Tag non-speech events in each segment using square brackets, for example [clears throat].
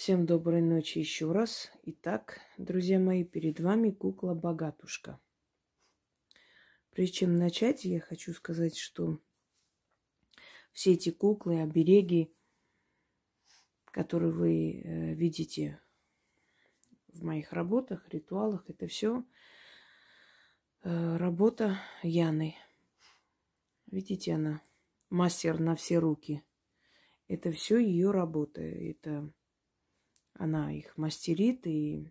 Всем доброй ночи еще раз. Итак, друзья мои, перед вами кукла-богатушка. Прежде чем начать, я хочу сказать, что все эти куклы, обереги, которые вы э, видите в моих работах, ритуалах, это все э, работа Яны. Видите, она мастер на все руки. Это все ее работа. Это она их мастерит и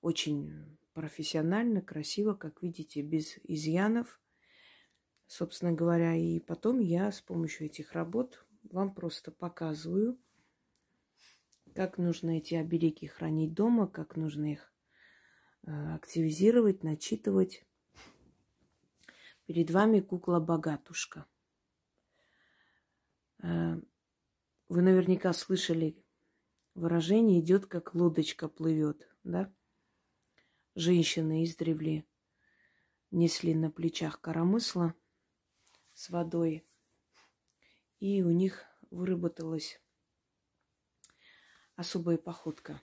очень профессионально, красиво, как видите, без изъянов. Собственно говоря, и потом я с помощью этих работ вам просто показываю, как нужно эти обереги хранить дома, как нужно их э, активизировать, начитывать. Перед вами кукла-богатушка. Э, вы наверняка слышали выражение идет, как лодочка плывет, да? Женщины издревле несли на плечах коромысла с водой, и у них выработалась особая походка.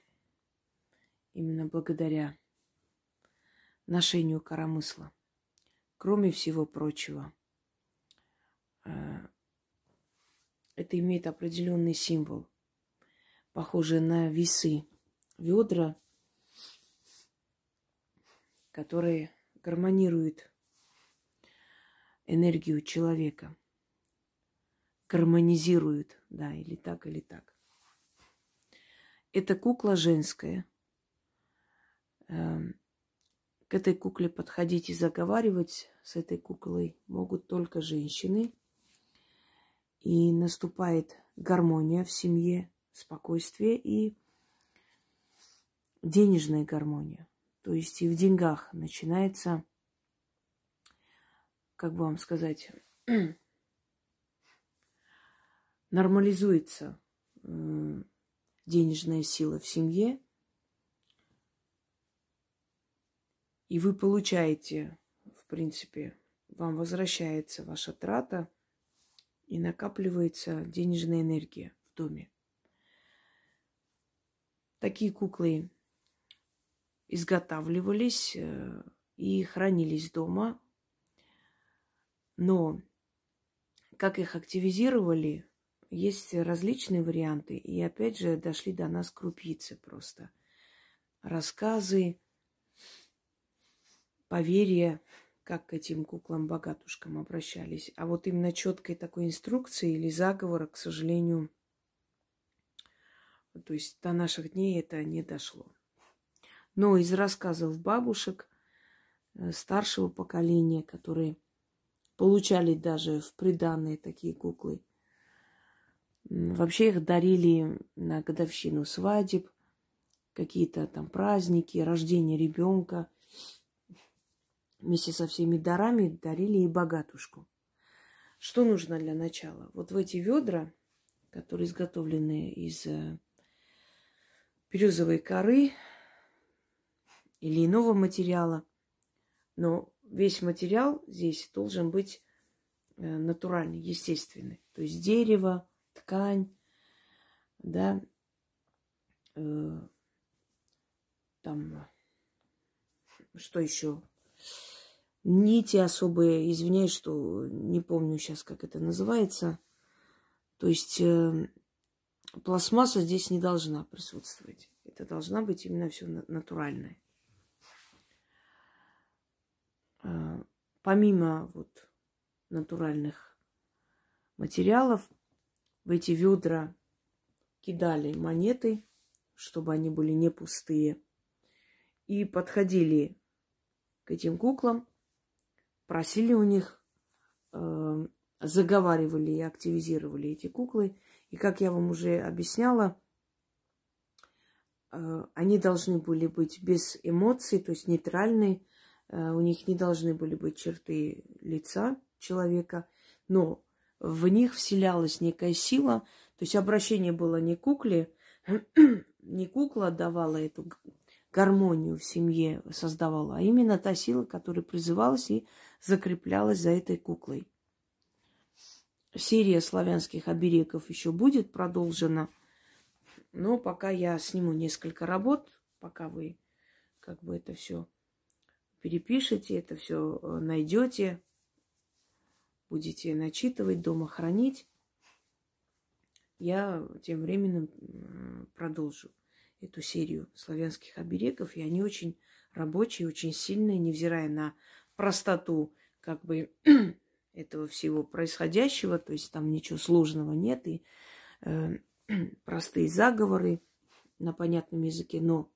Именно благодаря ношению коромысла. Кроме всего прочего, э, это имеет определенный символ похожие на весы, ведра, которые гармонируют энергию человека. Гармонизируют, да, или так, или так. Это кукла женская. Эм, к этой кукле подходить и заговаривать с этой куклой могут только женщины. И наступает гармония в семье, спокойствие и денежная гармония. То есть и в деньгах начинается, как бы вам сказать, [clears throat] нормализуется денежная сила в семье, и вы получаете, в принципе, вам возвращается ваша трата и накапливается денежная энергия в доме. Такие куклы изготавливались э, и хранились дома. Но как их активизировали, есть различные варианты. И опять же дошли до нас крупицы просто. Рассказы, поверья, как к этим куклам-богатушкам обращались. А вот именно четкой такой инструкции или заговора, к сожалению, то есть до наших дней это не дошло. Но из рассказов бабушек э, старшего поколения, которые получали даже в приданные такие куклы, вообще их дарили на годовщину свадеб, какие-то там праздники, рождение ребенка. Вместе со всеми дарами дарили и богатушку. Что нужно для начала? Вот в эти ведра, которые изготовлены из березовой коры или иного материала. Но весь материал здесь должен быть э, натуральный, естественный. То есть дерево, ткань, да, э, там, что еще? Нити особые, извиняюсь, что не помню сейчас, как это называется. То есть э, пластмасса здесь не должна присутствовать. Это должна быть именно все натуральное. А, помимо вот натуральных материалов, в эти ведра кидали монеты, чтобы они были не пустые. И подходили к этим куклам, просили у них, э, заговаривали и активизировали эти куклы – и как я вам уже объясняла, э, они должны были быть без эмоций, то есть нейтральные. Э, у них не должны были быть черты лица человека, но в них вселялась некая сила. То есть обращение было не кукле, [clears throat] не кукла давала эту гармонию в семье, создавала, а именно та сила, которая призывалась и закреплялась за этой куклой серия славянских оберегов еще будет продолжена. Но пока я сниму несколько работ, пока вы как бы это все перепишете, это все э, найдете, будете начитывать, дома хранить, я тем временем продолжу эту серию славянских оберегов, и они очень рабочие, очень сильные, невзирая на простоту как бы этого всего происходящего, то есть там ничего сложного нет, и э, [clears throat] простые заговоры на понятном языке, но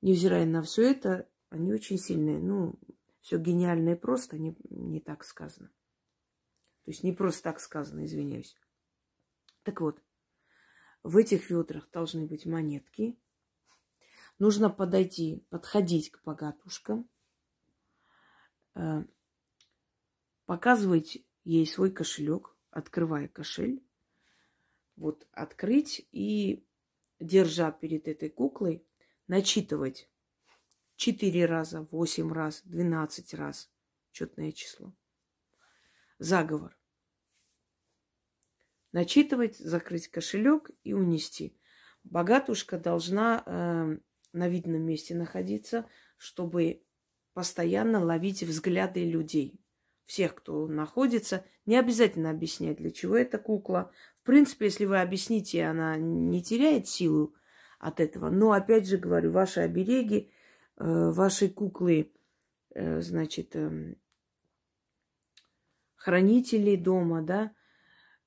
невзирая на все это, они очень сильные. Ну, все гениальное просто, не, не так сказано. То есть не просто так сказано, извиняюсь. Так вот, в этих ведрах должны быть монетки. Нужно подойти, подходить к богатушкам, показывать ей свой кошелек, открывая кошель. Вот открыть и, держа перед этой куклой, начитывать четыре раза, восемь раз, двенадцать раз четное число. Заговор начитывать, закрыть кошелек и унести. Богатушка должна э, на видном месте находиться, чтобы постоянно ловить взгляды людей. Всех, кто находится, не обязательно объяснять, для чего эта кукла. В принципе, если вы объясните, она не теряет силу от этого. Но, опять же говорю, ваши обереги, э, ваши куклы, э, значит, э, хранители дома, да,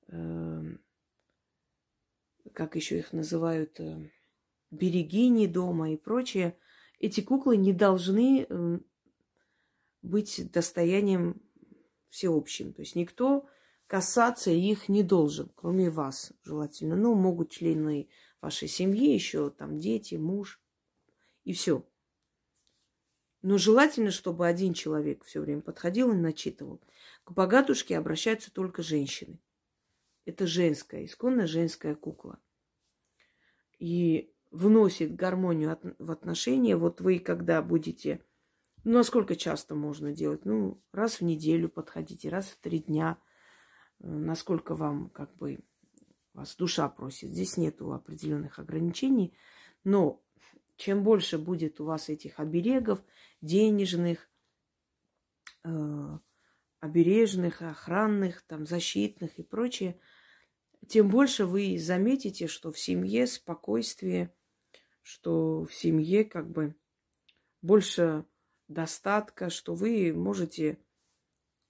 Эм, как еще их называют, э, берегини дома и прочее, эти куклы не должны эм, быть достоянием всеобщим. То есть никто касаться их не должен, кроме вас, желательно. Ну, могут члены вашей семьи, еще там дети, муж, и все. Но желательно, чтобы один человек все время подходил и начитывал. К богатушке обращаются только женщины. Это женская, исконно женская кукла. И вносит гармонию в отношения. Вот вы, когда будете... Ну, насколько часто можно делать? Ну, раз в неделю подходите, раз в три дня. Э, насколько вам, как бы, вас душа просит. Здесь нету определенных ограничений. Но чем больше будет у вас этих оберегов, денежных, э, обережных, охранных, там, защитных и прочее – тем больше вы заметите, что в семье спокойствие, что в семье как бы больше достатка, что вы можете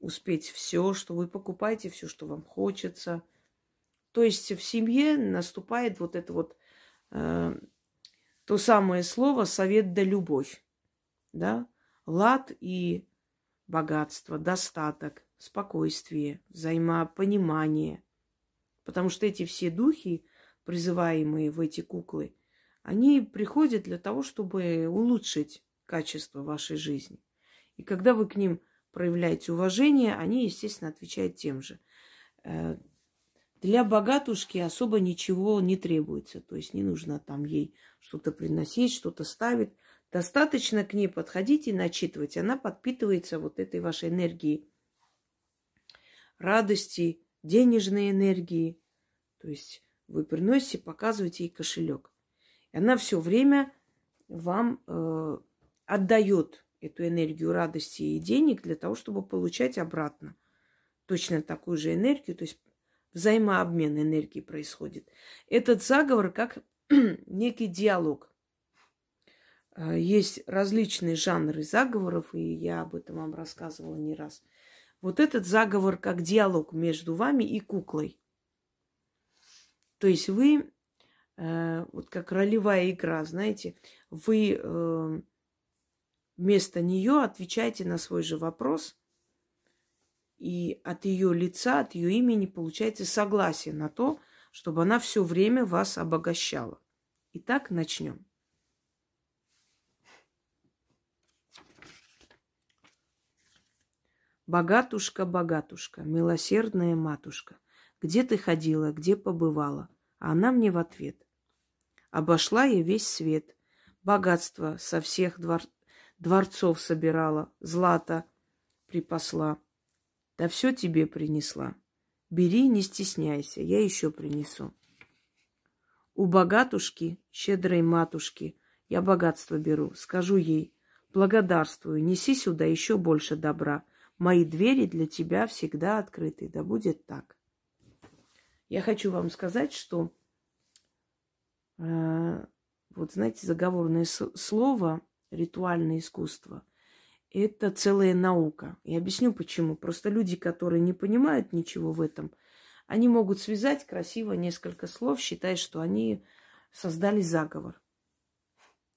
успеть все, что вы покупаете все, что вам хочется. То есть в семье наступает вот это вот э, то самое слово совет да любовь, да, лад и богатство, достаток, спокойствие, взаимопонимание – Потому что эти все духи, призываемые в эти куклы, они приходят для того, чтобы улучшить качество вашей жизни. И когда вы к ним проявляете уважение, они, естественно, отвечают тем же. Э, для богатушки особо ничего не требуется. То есть не нужно там ей что-то приносить, что-то ставить. Достаточно к ней подходить и начитывать. Она подпитывается вот этой вашей энергией радости, денежной энергии. То есть вы приносите, показываете ей кошелек. И она все время вам э, отдает эту энергию радости и денег для того, чтобы получать обратно точно такую же энергию, то есть взаимообмен энергии происходит. Этот заговор как [clears throat] некий диалог. Э, есть различные жанры заговоров, и я об этом вам рассказывала не раз – вот этот заговор как диалог между вами и куклой. То есть вы, э, вот как ролевая игра, знаете, вы э, вместо нее отвечаете на свой же вопрос, и от ее лица, от ее имени получаете согласие на то, чтобы она все время вас обогащала. Итак, начнем. Богатушка, богатушка, милосердная матушка, где ты ходила, где побывала? А она мне в ответ. Обошла я весь свет, богатство со всех двор... дворцов собирала, злато припасла. Да все тебе принесла. Бери, не стесняйся, я еще принесу. У богатушки, щедрой матушки, я богатство беру. Скажу ей, благодарствую, неси сюда еще больше добра. Мои двери для тебя всегда открыты. Да будет так. Я хочу вам сказать, что э, вот знаете, заговорное слово, ритуальное искусство, это целая наука. И объясню почему. Просто люди, которые не понимают ничего в этом, они могут связать красиво несколько слов, считая, что они создали заговор.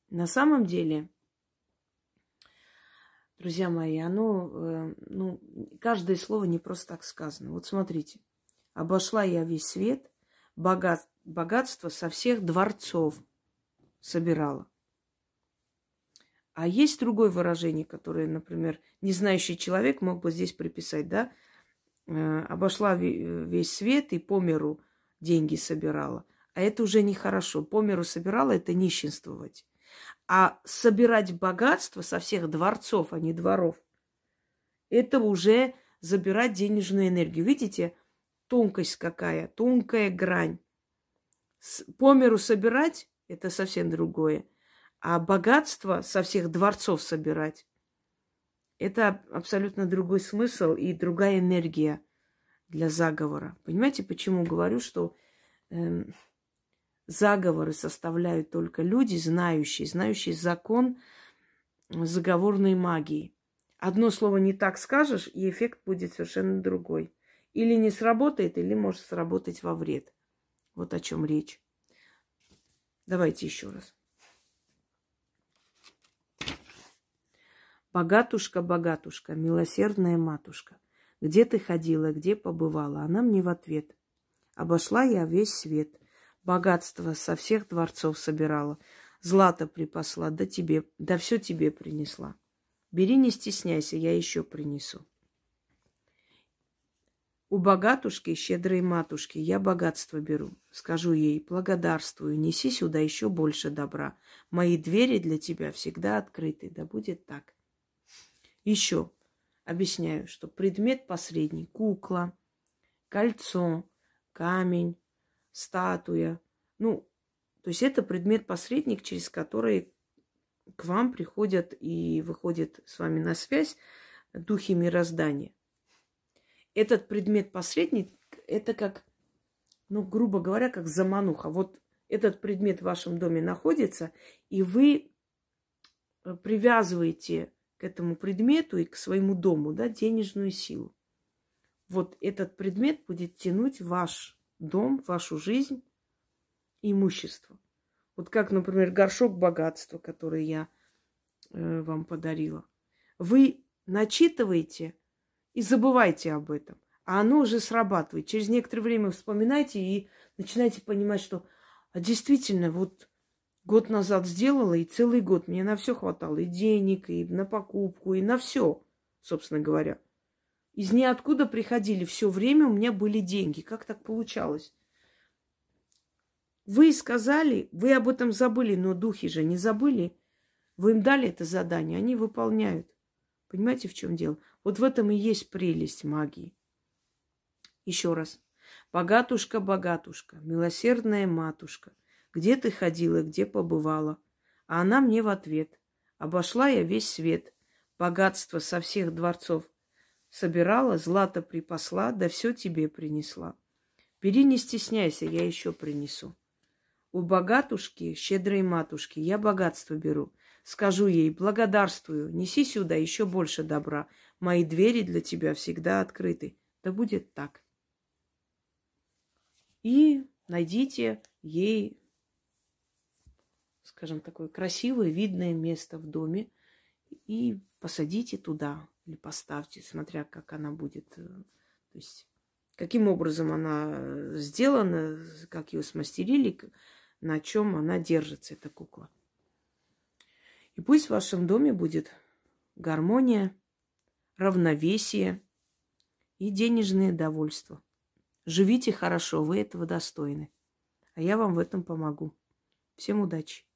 На самом деле, друзья мои, оно, э, ну, каждое слово не просто так сказано. Вот смотрите, обошла я весь свет, богат, богатство со всех дворцов собирала. А есть другое выражение, которое, например, незнающий человек мог бы здесь приписать, да? Э, обошла весь свет и по миру деньги собирала. А это уже нехорошо. По миру собирала – это нищенствовать. А собирать богатство со всех дворцов, а не дворов, это уже забирать денежную энергию. Видите, тонкость какая, тонкая грань. По миру собирать – это совсем другое. А богатство со всех дворцов собирать – это абсолютно другой смысл и другая энергия для заговора. Понимаете, почему говорю, что э, заговоры составляют только люди, знающие, знающие закон заговорной магии. Одно слово не так скажешь, и эффект будет совершенно другой. Или не сработает, или может сработать во вред. Вот о чем речь. Давайте еще раз. Богатушка, богатушка, милосердная матушка, где ты ходила, где побывала? Она мне в ответ. Обошла я весь свет, богатство со всех дворцов собирала, злато припасла, да тебе, да все тебе принесла. Бери, не стесняйся, я еще принесу. У богатушки, щедрой матушки, я богатство беру. Скажу ей, благодарствую, неси сюда еще больше добра. Мои двери для тебя всегда открыты, да будет так. Еще объясняю, что предмет посредний – кукла, кольцо, камень, статуя. Ну, то есть это предмет-посредник, через который к вам приходят и выходят с вами на связь духи мироздания этот предмет-посредник, это как, ну, грубо говоря, как замануха. Вот этот предмет в вашем доме находится, и вы э, привязываете к этому предмету и к своему дому, да, денежную силу. Вот этот предмет будет тянуть ваш дом, вашу жизнь, имущество. Вот как, например, горшок богатства, который я э, вам подарила. Вы начитываете и забывайте об этом. А оно уже срабатывает. Через некоторое время вспоминайте и начинаете понимать, что а действительно, вот год назад сделала, и целый год мне на все хватало. И денег, и на покупку, и на все, собственно говоря. Из ниоткуда приходили. Все время у меня были деньги. Как так получалось? Вы сказали, вы об этом забыли, но духи же не забыли. Вы им дали это задание, они выполняют. Понимаете, в чем дело? Вот в этом и есть прелесть магии. Еще раз. Богатушка, богатушка, милосердная матушка, где ты ходила, где побывала? А она мне в ответ. Обошла я весь свет, богатство со всех дворцов. Собирала, злато припасла, да все тебе принесла. Бери, не стесняйся, я еще принесу. У богатушки, щедрой матушки, я богатство беру. Скажу ей, благодарствую, неси сюда еще больше добра. Мои двери для тебя всегда открыты. Да будет так. И найдите ей, скажем, такое красивое, видное место в доме и посадите туда или поставьте, смотря как она будет, э, то есть каким образом она сделана, как ее смастерили, на чем она держится, эта кукла. И пусть в вашем доме будет гармония, равновесие и денежное довольство. Живите хорошо, вы этого достойны. А я вам в этом помогу. Всем удачи!